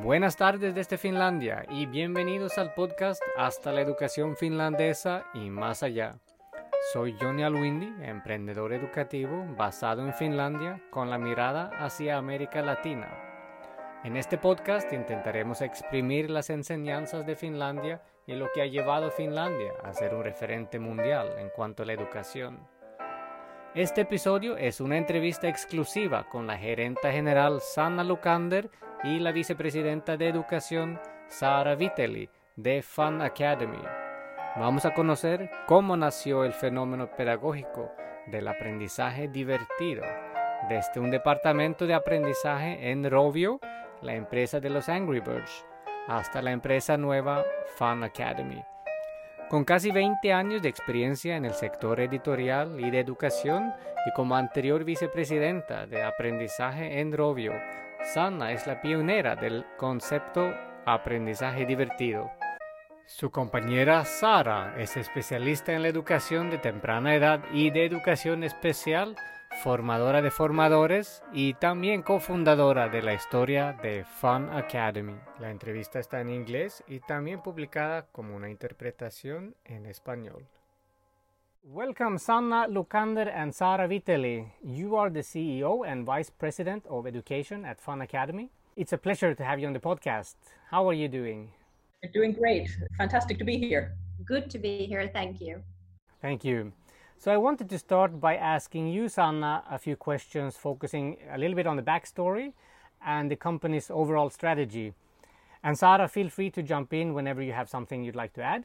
Buenas tardes desde Finlandia y bienvenidos al podcast Hasta la educación finlandesa y más allá. Soy Johnny Alwindi, emprendedor educativo basado en Finlandia con la mirada hacia América Latina. En este podcast intentaremos exprimir las enseñanzas de Finlandia y lo que ha llevado a Finlandia a ser un referente mundial en cuanto a la educación. Este episodio es una entrevista exclusiva con la gerenta general Sanna Lukander y la vicepresidenta de Educación Sara Vitelli de Fun Academy. Vamos a conocer cómo nació el fenómeno pedagógico del aprendizaje divertido desde un departamento de aprendizaje en Rovio, la empresa de los Angry Birds, hasta la empresa nueva Fun Academy. Con casi 20 años de experiencia en el sector editorial y de educación y como anterior vicepresidenta de aprendizaje en Rovio, Sanna es la pionera del concepto aprendizaje divertido. Su compañera Sara es especialista en la educación de temprana edad y de educación especial, formadora de formadores y también cofundadora de la historia de Fun Academy. La entrevista está en inglés y también publicada como una interpretación en español. Welcome, Sanna Lukander and Sara Vitelli. You are the CEO and Vice President of Education at Fun Academy. It's a pleasure to have you on the podcast. How are you doing? You're doing great. Fantastic to be here. Good to be here. Thank you. Thank you. So, I wanted to start by asking you, Sanna, a few questions focusing a little bit on the backstory and the company's overall strategy. And, Sara, feel free to jump in whenever you have something you'd like to add.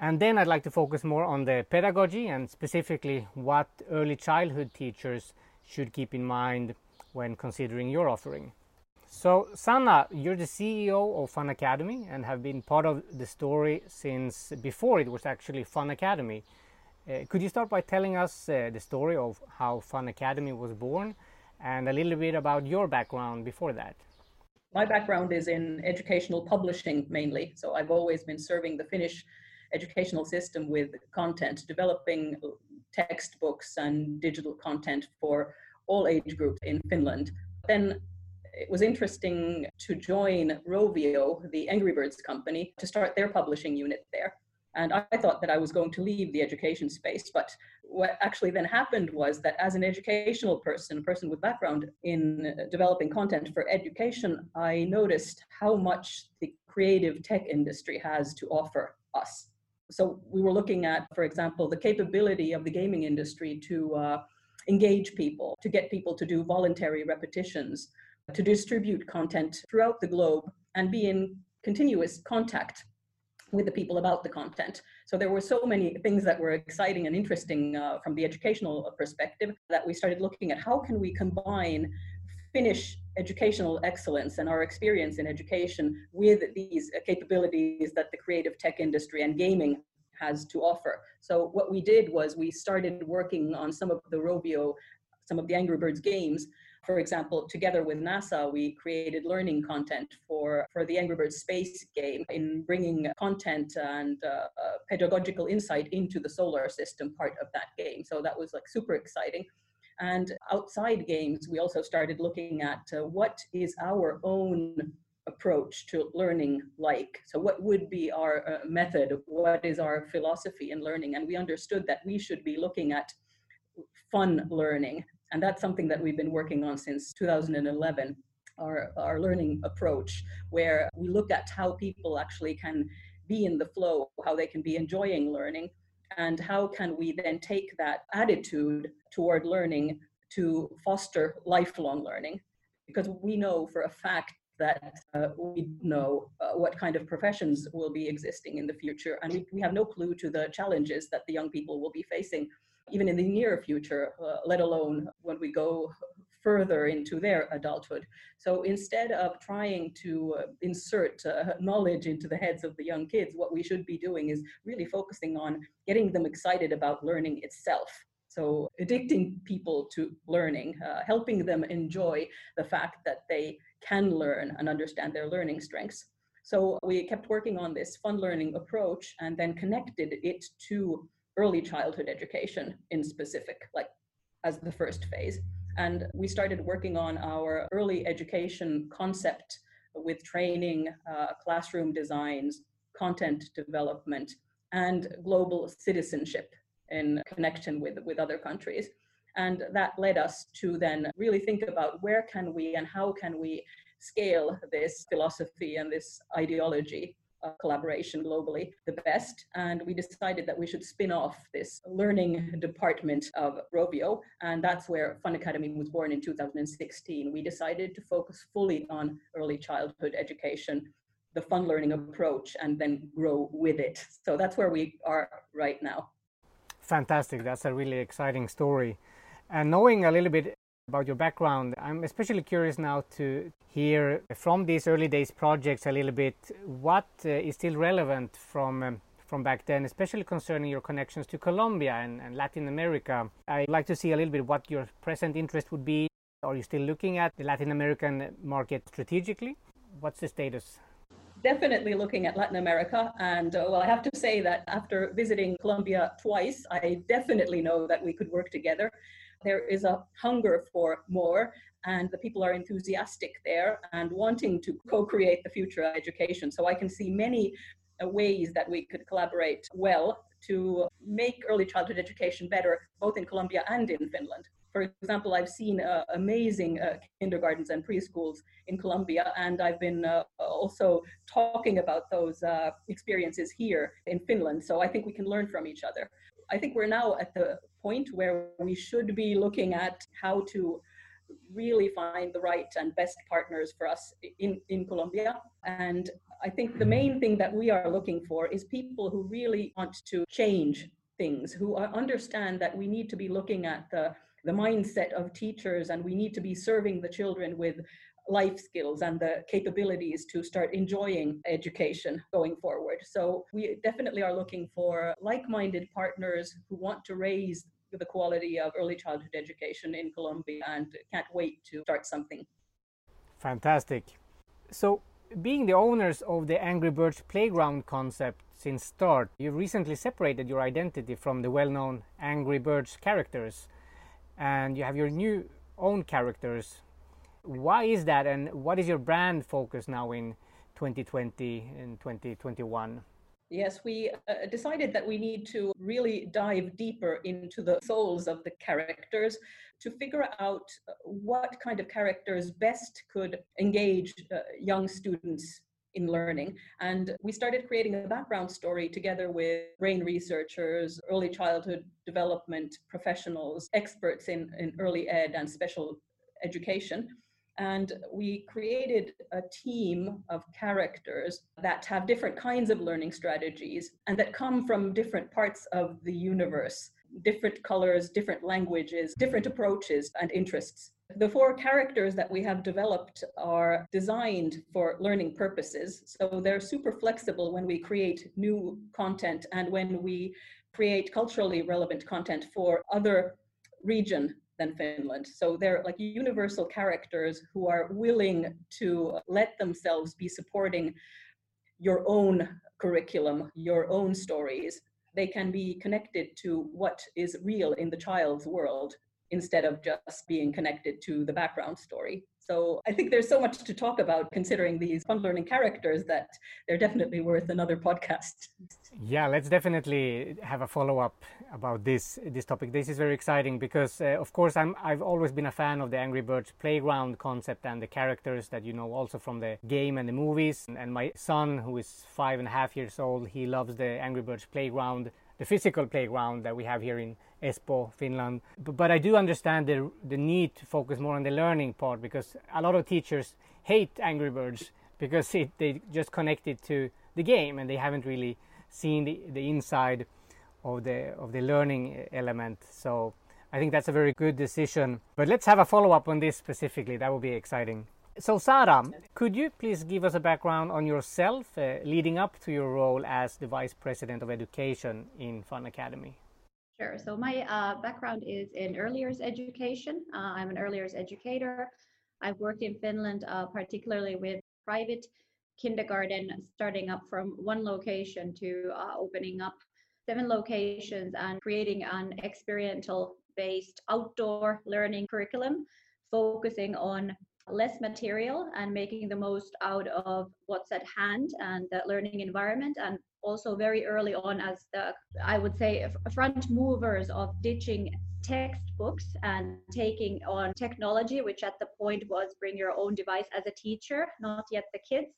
And then I'd like to focus more on the pedagogy and specifically what early childhood teachers should keep in mind when considering your offering. So, Sanna, you're the CEO of Fun Academy and have been part of the story since before it was actually Fun Academy. Uh, could you start by telling us uh, the story of how Fun Academy was born and a little bit about your background before that? My background is in educational publishing mainly, so I've always been serving the Finnish educational system with content, developing textbooks and digital content for all age groups in Finland. Then it was interesting to join Rovio, the Angry Birds company, to start their publishing unit there. And I thought that I was going to leave the education space. But what actually then happened was that as an educational person, a person with background in uh, developing content for education, I noticed how much the creative tech industry has to offer us so we were looking at, for example, the capability of the gaming industry to uh, engage people, to get people to do voluntary repetitions, to distribute content throughout the globe and be in continuous contact with the people about the content. So there were so many things that were exciting and interesting uh, from the educational perspective that we started looking at how can we combine Finnish educational excellence and our experience in education with these capabilities that the creative tech industry and gaming has to offer. So what we did was we started working on some of the Rovio, some of the Angry Birds games. For example, together with NASA, we created learning content for, for the Angry Birds space game in bringing content and uh, uh, pedagogical insight into the solar system part of that game. So that was like super exciting. And outside games, we also started looking at uh, what is our own approach to learning like. So, what would be our uh, method? What is our philosophy in learning? And we understood that we should be looking at fun learning. And that's something that we've been working on since 2011. Our, our learning approach, where we look at how people actually can be in the flow, how they can be enjoying learning, and how can we then take that attitude toward learning to foster lifelong learning? Because we know for a fact that uh, we know uh, what kind of professions will be existing in the future and we, have no clue to the challenges that the young people will be facing even in the near future uh, let alone when we go further into their adulthood. So instead of trying to uh, insert uh, knowledge into the heads of the young kids, what we should be doing is really focusing on getting them excited about learning itself. So addicting people to learning, uh, helping them enjoy the fact that they can learn and understand their learning strengths. So we kept working on this fun learning approach and then connected it to early childhood education in specific, like as the first phase. And we started working on our early education concept with training, uh, classroom designs, content development, and global citizenship in connection with, with other countries. And that led us to then really think about where can we and how can we scale this philosophy and this ideology collaboration globally the best. And we decided that we should spin off this learning department of Rovio. And that's where Fun Academy was born in 2016. We decided to focus fully on early childhood education the fun learning approach and then grow with it. So that's where we are right now. Fantastic. That's a really exciting story. And knowing a little bit about your background, I'm especially curious now to hear from these early days projects a little bit what uh, is still relevant from um, from back then, especially concerning your connections to Colombia and, and, Latin America. I'd like to see a little bit what your present interest would be. Are you still looking at the Latin American market strategically? What's the status? Definitely looking at Latin America. And uh, well, I have to say that after visiting Colombia twice, I definitely know that we could work together. There is a hunger for more, and the people are enthusiastic there and wanting to co create the future of education. So I can see many uh, ways that we could collaborate well to make early childhood education better, both in Colombia and in Finland. For example, I've seen uh, amazing uh, kindergartens and preschools in Colombia, and I've been uh, also talking about those uh, experiences here in Finland. So I think we can learn from each other. I think we're now at the point where we should be looking at how to really find the right and best partners for us in, in Colombia. And I think the main thing that we are looking for is people who really want to change things, who understand that we need to be looking at the the mindset of teachers and we need to be serving the children with life skills and the capabilities to start enjoying education going forward. So we definitely are looking for like-minded partners who want to raise the quality of early childhood education in Colombia and can't wait to start something. Fantastic. So being the owners of the Angry Birds playground concept since start, you recently separated your identity from the well-known Angry Birds characters and you have your new own characters. Why is that, and what is your brand focus now in 2020 and 2021? Yes, we uh, decided that we need to really dive deeper into the souls of the characters to figure out uh, what kind of characters best could engage uh, young students in learning. And we started creating a background story together with brain researchers, early childhood development professionals, experts in, in early ed and special education. And we created a team of characters that have different kinds of learning strategies and that come from different parts of the universe different colors, different languages, different approaches and interests. The four characters that we have developed are designed for learning purposes. So they're super flexible when we create new content and when we create culturally relevant content for other region than Finland. So they're like universal characters who are willing to let themselves be supporting your own curriculum, your own stories. They can be connected to what is real in the child's world instead of just being connected to the background story. So I think there's so much to talk about considering these fun learning characters that they're definitely worth another podcast. Yeah, let's definitely have a follow up about this this topic. This is very exciting because, uh, of course, I'm I've always been a fan of the Angry Birds playground concept and the characters that you know also from the game and the movies. And, and my son, who is five and a half years old, he loves the Angry Birds playground, the physical playground that we have here in Espoo, Finland. But, but I do understand the, the need to focus more on the learning part because a lot of teachers hate Angry Birds because it, they just connect it to the game and they haven't really seen the, the inside of the of the learning element. So I think that's a very good decision. But let's have a follow up on this specifically. That would be exciting. So Sara, could you please give us a background on yourself uh, leading up to your role as the Vice President of Education in Fun Academy? Sure. So my uh, background is in early years education. Uh, I'm an early years educator. I've worked in Finland, uh, particularly with private kindergarten, starting up from one location to uh, opening up seven locations and creating an experiential based outdoor learning curriculum, focusing on less material and making the most out of what's at hand and the learning environment and also very early on as the i would say front movers of ditching textbooks and taking on technology which at the point was bring your own device as a teacher not yet the kids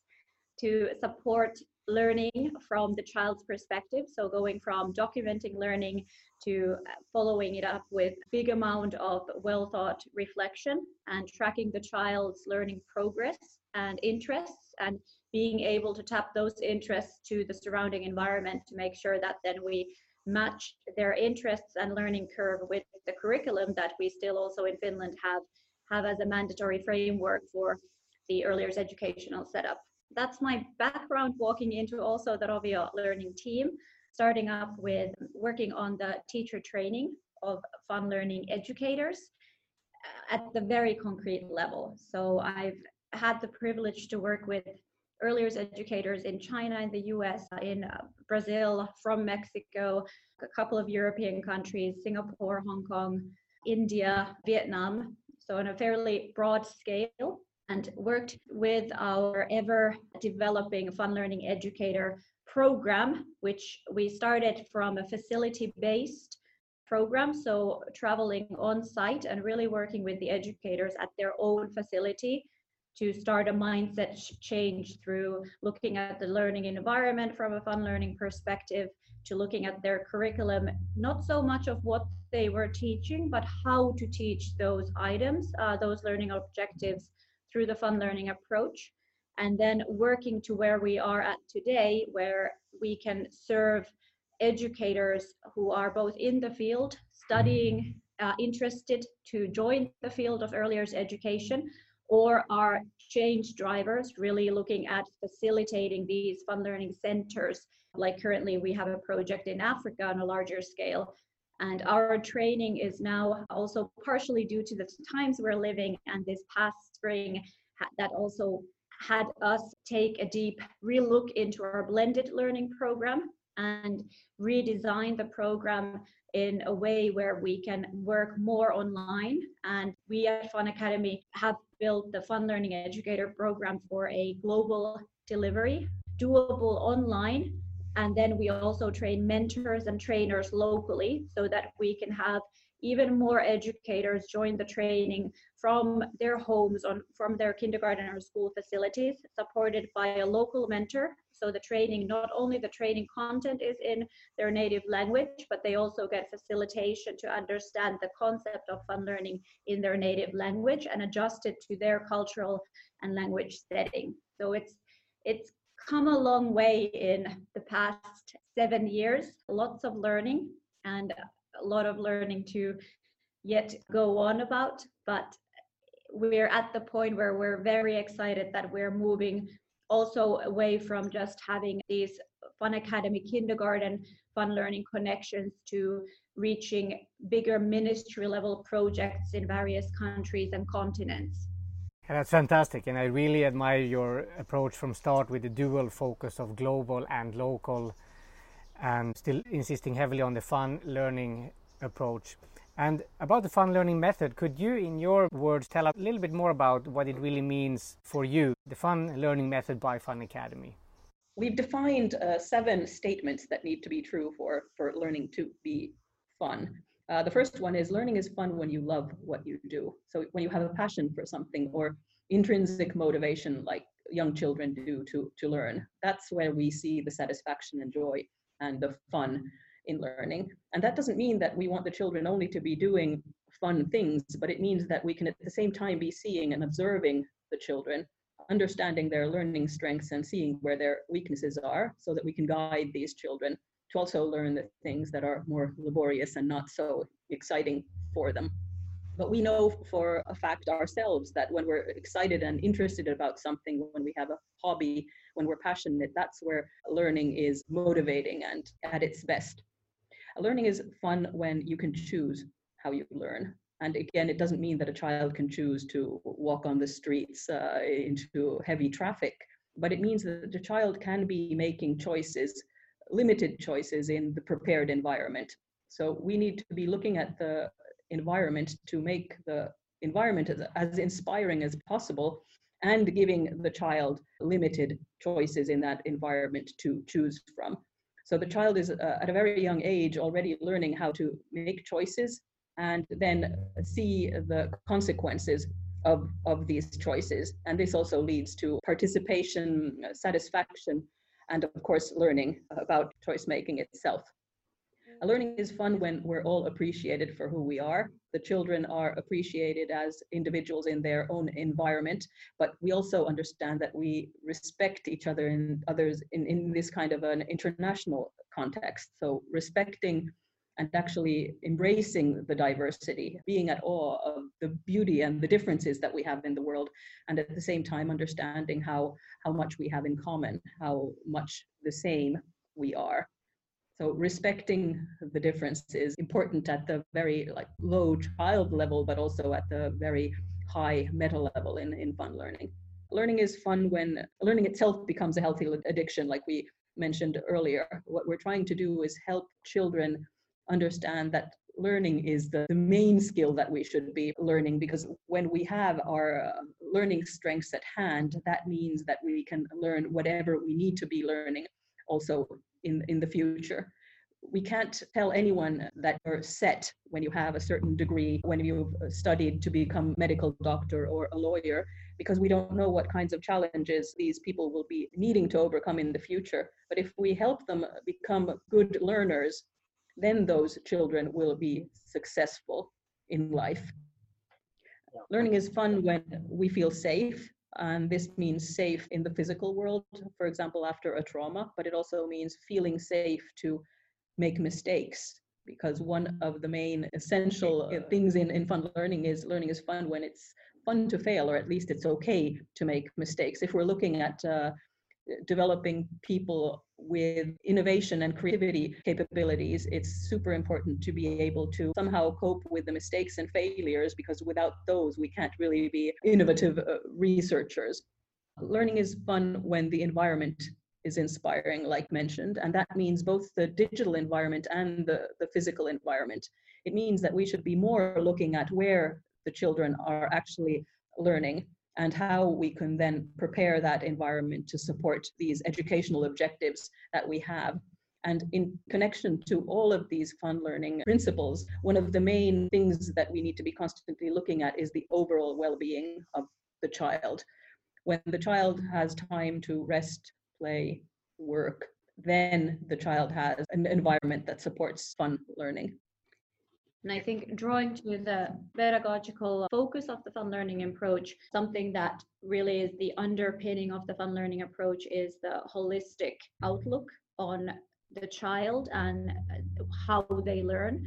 to support learning from the child's perspective. So going from documenting learning to uh, following it up with big amount of well thought reflection and tracking the child's learning progress and interests and being able to tap those interests to the surrounding environment to make sure that then we match their interests and learning curve with the curriculum that we still also in Finland have have as a mandatory framework for the early years educational setup that's my background walking into also the Rovio learning team, starting up with working on the teacher training of fun learning educators uh, at the very concrete level. So I've had the privilege to work with early years educators in China, in the US, in uh, Brazil, from Mexico, a couple of European countries, Singapore, Hong Kong, India, Vietnam. So on a fairly broad scale and worked with our ever developing fun learning educator program, which we started from a facility based program. So traveling on site and really working with the educators at their own facility to start a mindset change through looking at the learning environment from a fun learning perspective to looking at their curriculum, not so much of what they were teaching, but how to teach those items, uh, those learning objectives through the fun learning approach. And then working to where we are at today where we can serve educators who are both in the field studying uh, interested to join the field of early years education or are change drivers really looking at facilitating these fun learning centers? Like currently we have a project in africa on a larger scale and our training is now also partially due to the times we're living and this past spring that also had us take a deep relook into our blended learning program and redesign the program in a way where we can work more online. And we at Fun Academy have built the Fun Learning Educator program for a global delivery, doable online. And then we also train mentors and trainers locally so that we can have even more educators join the training from their homes on from their kindergarten or school facilities supported by a local mentor. So the training not only the training content is in their native language but they also get facilitation to understand the concept of fun learning in their native language and adjust it to their cultural and language setting. So it's it's come a long way in the past seven years lots of learning and a lot of learning to yet go on about, but we're at the point where we're very excited that we're moving also away from just having these Fun Academy kindergarten fun learning connections to reaching bigger ministry level projects in various countries and continents. Yeah, that's fantastic, and I really admire your approach from start with the dual focus of global and local and still insisting heavily on the fun learning approach. And about the fun learning method, could you, in your words, tell a little bit more about what it really means for you, the fun learning method by Fun Academy? We've defined uh, seven statements that need to be true for, for learning to be fun. Uh, the first one is learning is fun when you love what you do. So when you have a passion for something or intrinsic motivation like young children do to, to learn, that's where we see the satisfaction and joy and the fun in learning. And that doesn't mean that we want the children only to be doing fun things, but it means that we can at the same time be seeing and observing the children, understanding their learning strengths and seeing where their weaknesses are so that we can guide these children to also learn the things that are more laborious and not so exciting for them. But we know for a fact ourselves that when we're excited and interested about something, when we have a hobby, when we're passionate, that's where learning is motivating and at its best. Learning is fun when you can choose how you learn. And again, it doesn't mean that a child can choose to walk on the streets uh, into heavy traffic, but it means that the child can be making choices, limited choices in the prepared environment. So we need to be looking at the environment to make the environment as, as inspiring as possible and giving the child limited choices in that environment to choose from. So the child is uh, at a very young age already learning how to make choices and then see the consequences of, of these choices. And this also leads to participation, satisfaction, and of course, learning about choice making itself. Learning is fun when we're all appreciated for who we are. The children are appreciated as individuals in their own environment, but we also understand that we respect each other and others in, in this kind of an international context. So respecting and actually embracing the diversity, being at awe of the beauty and the differences that we have in the world, and at the same time understanding how, how much we have in common, how much the same we are. So respecting the difference is important at the very like low child level, but also at the very high meta level in, in fun learning. Learning is fun when learning itself becomes a healthy addiction, like we mentioned earlier. What we're trying to do is help children understand that learning is the, the main skill that we should be learning because when we have our uh, learning strengths at hand, that means that we can learn whatever we need to be learning also in, in the future. We can't tell anyone that you're set when you have a certain degree, when you've uh, studied to become medical doctor or a lawyer, because we don't know what kinds of challenges these people will be needing to overcome in the future. But if we help them become good learners, then those children will be successful in life. Learning is fun when we feel safe, and this means safe in the physical world, for example, after a trauma, but it also means feeling safe to make mistakes because one of the main essential things in, in fun learning is learning is fun when it's fun to fail, or at least it's okay to make mistakes. If we're looking at uh, developing people with innovation and creativity capabilities, it's super important to be able to somehow cope with the mistakes and failures because without those, we can't really be innovative uh, researchers. Learning is fun when the environment is inspiring, like mentioned, and that means both the digital environment and the, the physical environment. It means that we should be more looking at where the children are actually learning and how we can then prepare that environment to support these educational objectives that we have. And in connection to all of these fun learning principles, one of the main things that we need to be constantly looking at is the overall well being of the child. When the child has time to rest, play, work, then the child has an environment that supports fun learning. And I think drawing to the pedagogical focus of the fun learning approach, something that really is the underpinning of the fun learning approach is the holistic outlook on the child and uh, how they learn.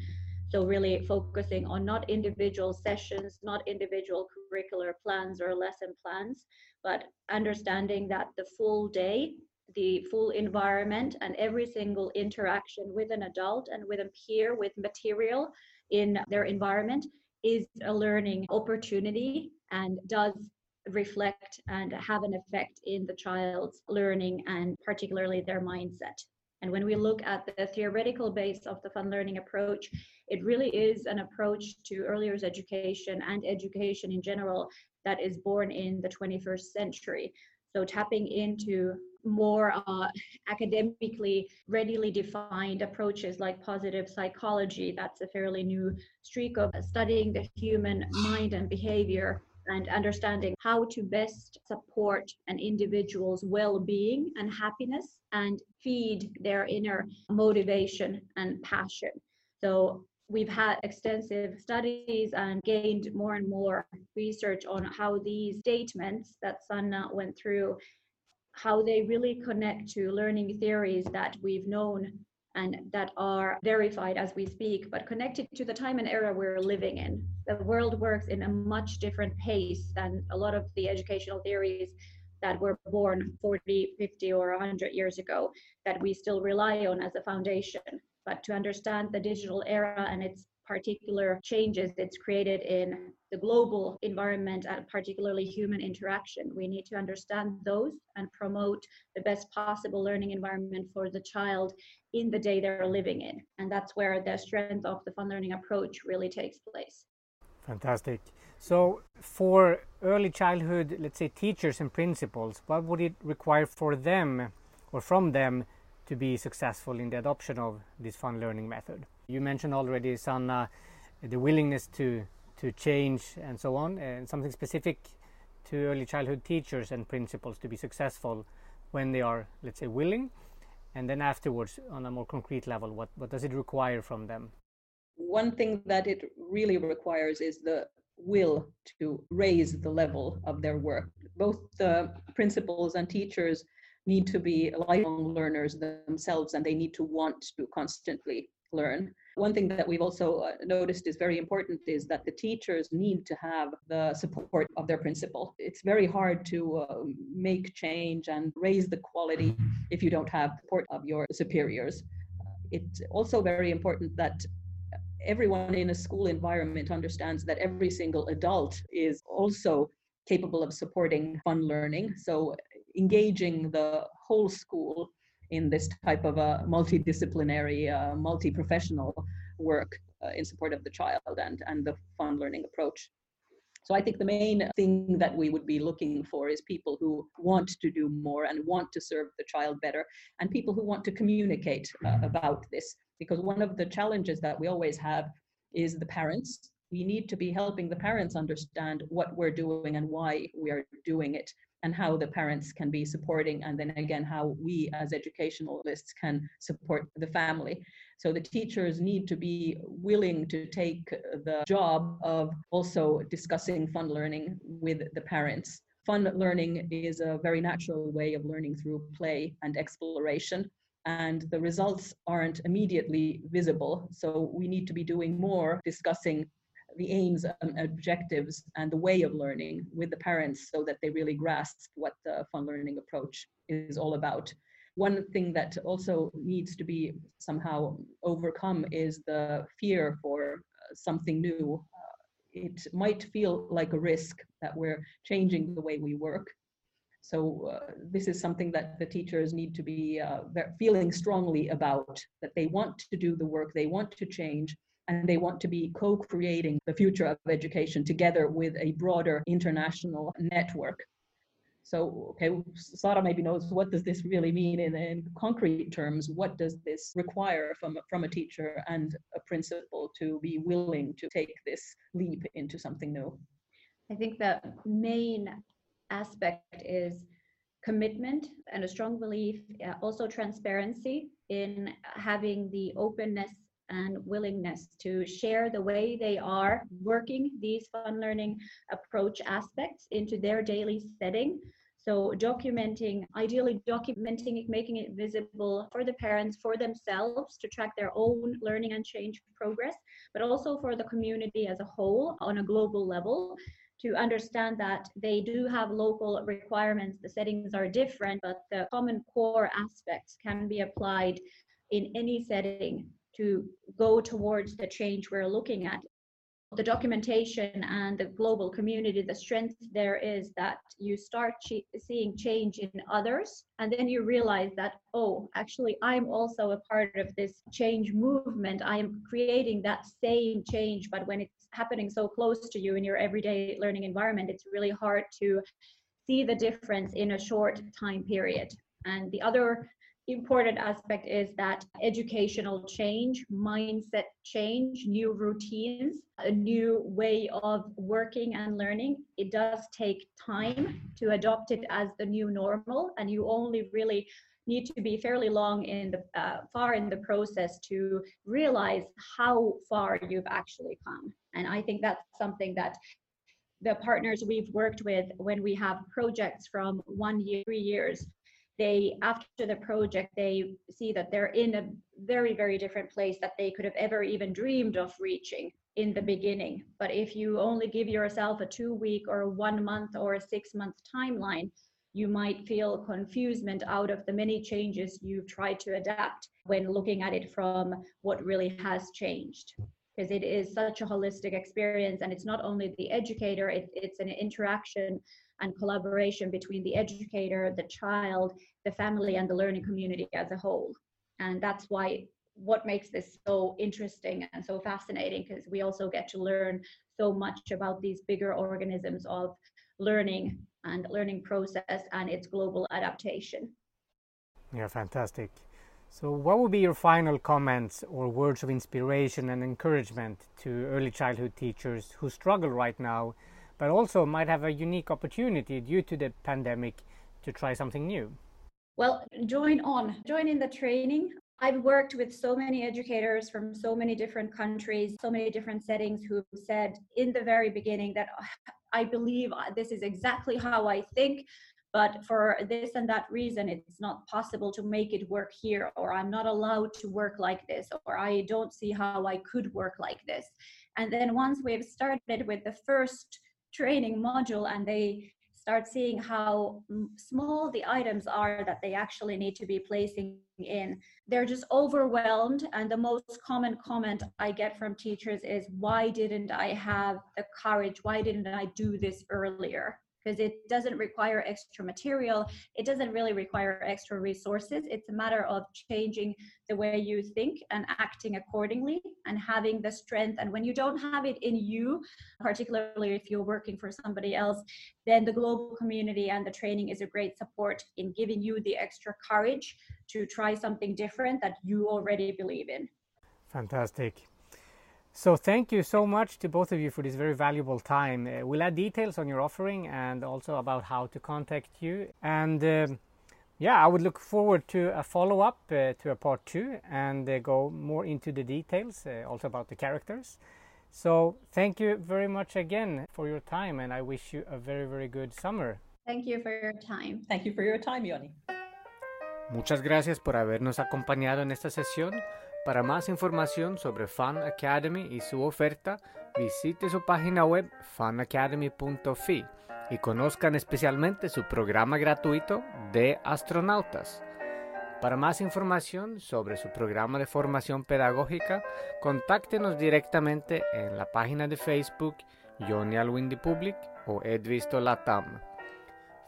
So, really focusing on not individual sessions, not individual curricular plans or lesson plans, but understanding that the full day, the full environment, and every single interaction with an adult and with a peer with material in their environment is a learning opportunity and does reflect and have an effect in the child's learning and particularly their mindset. And when we look at the theoretical base of the fun learning approach, it really is an approach to early years education and education in general that is born in the 21st century. So tapping into more uh, academically readily defined approaches like positive psychology. That's a fairly new streak of studying the human mind and behavior and understanding how to best support an individual's well-being and happiness and feed their inner motivation and passion. So we've had extensive studies and gained more and more research on how these statements that Sanna went through how they really connect to learning theories that we've known and that are verified as we speak, but connected to the time and era we're living in. The world works in a much different pace than a lot of the educational theories that were born 40, 50, or 100 years ago that we still rely on as a foundation. But to understand the digital era and its particular changes it's created in the global environment and particularly human interaction. We need to understand those and promote the best possible learning environment for the child in the day they're living in. And that's where the strength of the fun learning approach really takes place. Fantastic. So, for early childhood, let's say teachers and principals, what would it require for them or from them to be successful in the adoption of this fun learning method? You mentioned already, Sanna, the willingness to to change and so on, and something specific to early childhood teachers and principals to be successful when they are, let's say, willing, and then afterwards, on a more concrete level, what what does it require from them? One thing that it really requires is the will to raise the level of their work. Both the principals and teachers need to be lifelong learners themselves and they need to want to constantly learn. One thing that we've also uh, noticed is very important is that the teachers need to have the support of their principal. It's very hard to uh, make change and raise the quality if you don't have support of your superiors. It's also very important that everyone in a school environment understands that every single adult is also capable of supporting fun learning. So engaging the whole school in this type of a multidisciplinary, uh, multi-professional work uh, in support of the child and, and the fun learning approach. So I think the main thing that we would be looking for is people who want to do more and want to serve the child better, and people who want to communicate uh, about this. Because one of the challenges that we always have is the parents. We need to be helping the parents understand what we're doing and why we are doing it and how the parents can be supporting and then again how we as educationalists can support the family. So the teachers need to be willing to take the job of also discussing fun learning with the parents. Fun learning is a very natural way of learning through play and exploration and the results aren't immediately visible. So we need to be doing more discussing the aims and objectives and the way of learning with the parents so that they really grasp what the fun learning approach is all about. One thing that also needs to be somehow overcome is the fear for uh, something new. Uh, it might feel like a risk that we're changing the way we work. So uh, this is something that the teachers need to be uh, feeling strongly about, that they want to do the work, they want to change, and they want to be co-creating the future of education together with a broader international network. So, okay, Sara maybe knows what does this really mean in, in concrete terms? What does this require from, from a teacher and a principal to be willing to take this leap into something new? I think the main aspect is commitment and a strong belief, uh, also transparency in having the openness and willingness to share the way they are working these fun learning approach aspects into their daily setting. So documenting, ideally documenting it, making it visible for the parents, for themselves to track their own learning and change progress, but also for the community as a whole on a global level to understand that they do have local requirements, the settings are different, but the common core aspects can be applied in any setting to go towards the change we're looking at. The documentation and the global community, the strength there is that you start seeing change in others, and then you realize that, oh, actually, I'm also a part of this change movement. I am creating that same change, but when it's happening so close to you in your everyday learning environment, it's really hard to see the difference in a short time period. And the other important aspect is that educational change, mindset change, new routines, a new way of working and learning. It does take time to adopt it as the new normal, and you only really need to be fairly long in the uh, far in the process to realize how far you've actually come. And I think that's something that the partners we've worked with when we have projects from one year, three years, they after the project they see that they're in a very very different place that they could have ever even dreamed of reaching in the beginning. But if you only give yourself a two week or one month or a six month timeline you might feel confusement out of the many changes you've tried to adapt when looking at it from what really has changed because it is such a holistic experience and it's not only the educator it, it's an interaction and collaboration between the educator, the child, the family, and the learning community as a whole. And that's why what makes this so interesting and so fascinating because we also get to learn so much about these bigger organisms of learning and learning process and its global adaptation. Yeah, fantastic. So, what would be your final comments or words of inspiration and encouragement to early childhood teachers who struggle right now, but also might have a unique opportunity due to the pandemic to try something new? Well, join on, join in the training. I've worked with so many educators from so many different countries, so many different settings who've said in the very beginning that I believe this is exactly how I think but for this and that reason it's not possible to make it work here or i'm not allowed to work like this or i don't see how i could work like this. And then once we've started with the first training module and they start seeing how small the items are that they actually need to be placing in they're just overwhelmed. And the most common comment i get from teachers is why didn't i have the courage? Why didn't i do this earlier because it doesn't require extra material. It doesn't really require extra resources. It's a matter of changing the way you think and acting accordingly and having the strength. And when you don't have it in you, particularly if you're working for somebody else, then the global community and the training is a great support in giving you the extra courage to try something different that you already believe in. Fantastic. So thank you so much to both of you for this very valuable time. Uh, we'll add details on your offering and also about how to contact you. And uh, yeah, I would look forward to a follow up uh, to a part two and uh, go more into the details, uh, also about the characters. So thank you very much again for your time, and I wish you a very, very good summer. Thank you for your time. Thank you for your time, Yoni. Muchas gracias por habernos acompañado en esta sesión. Para más información sobre Fan Academy y su oferta, visite su página web fanacademy.fi y conozcan especialmente su programa gratuito de astronautas. Para más información sobre su programa de formación pedagógica, contáctenos directamente en la página de Facebook Johnny Alwindy Public o Edvisto Latam.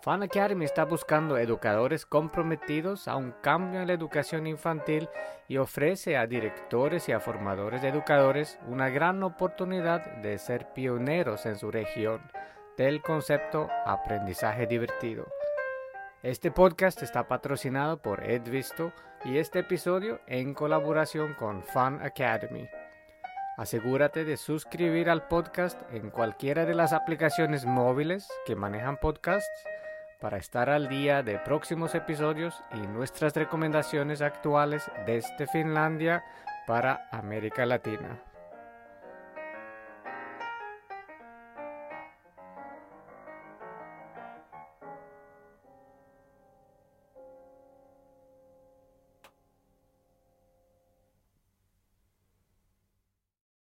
Fan Academy está buscando educadores comprometidos a un cambio en la educación infantil y ofrece a directores y a formadores de educadores una gran oportunidad de ser pioneros en su región del concepto aprendizaje divertido. Este podcast está patrocinado por Edvisto y este episodio en colaboración con Fan Academy. Asegúrate de suscribir al podcast en cualquiera de las aplicaciones móviles que manejan podcasts para estar al día de próximos episodios y nuestras recomendaciones actuales desde Finlandia para América Latina.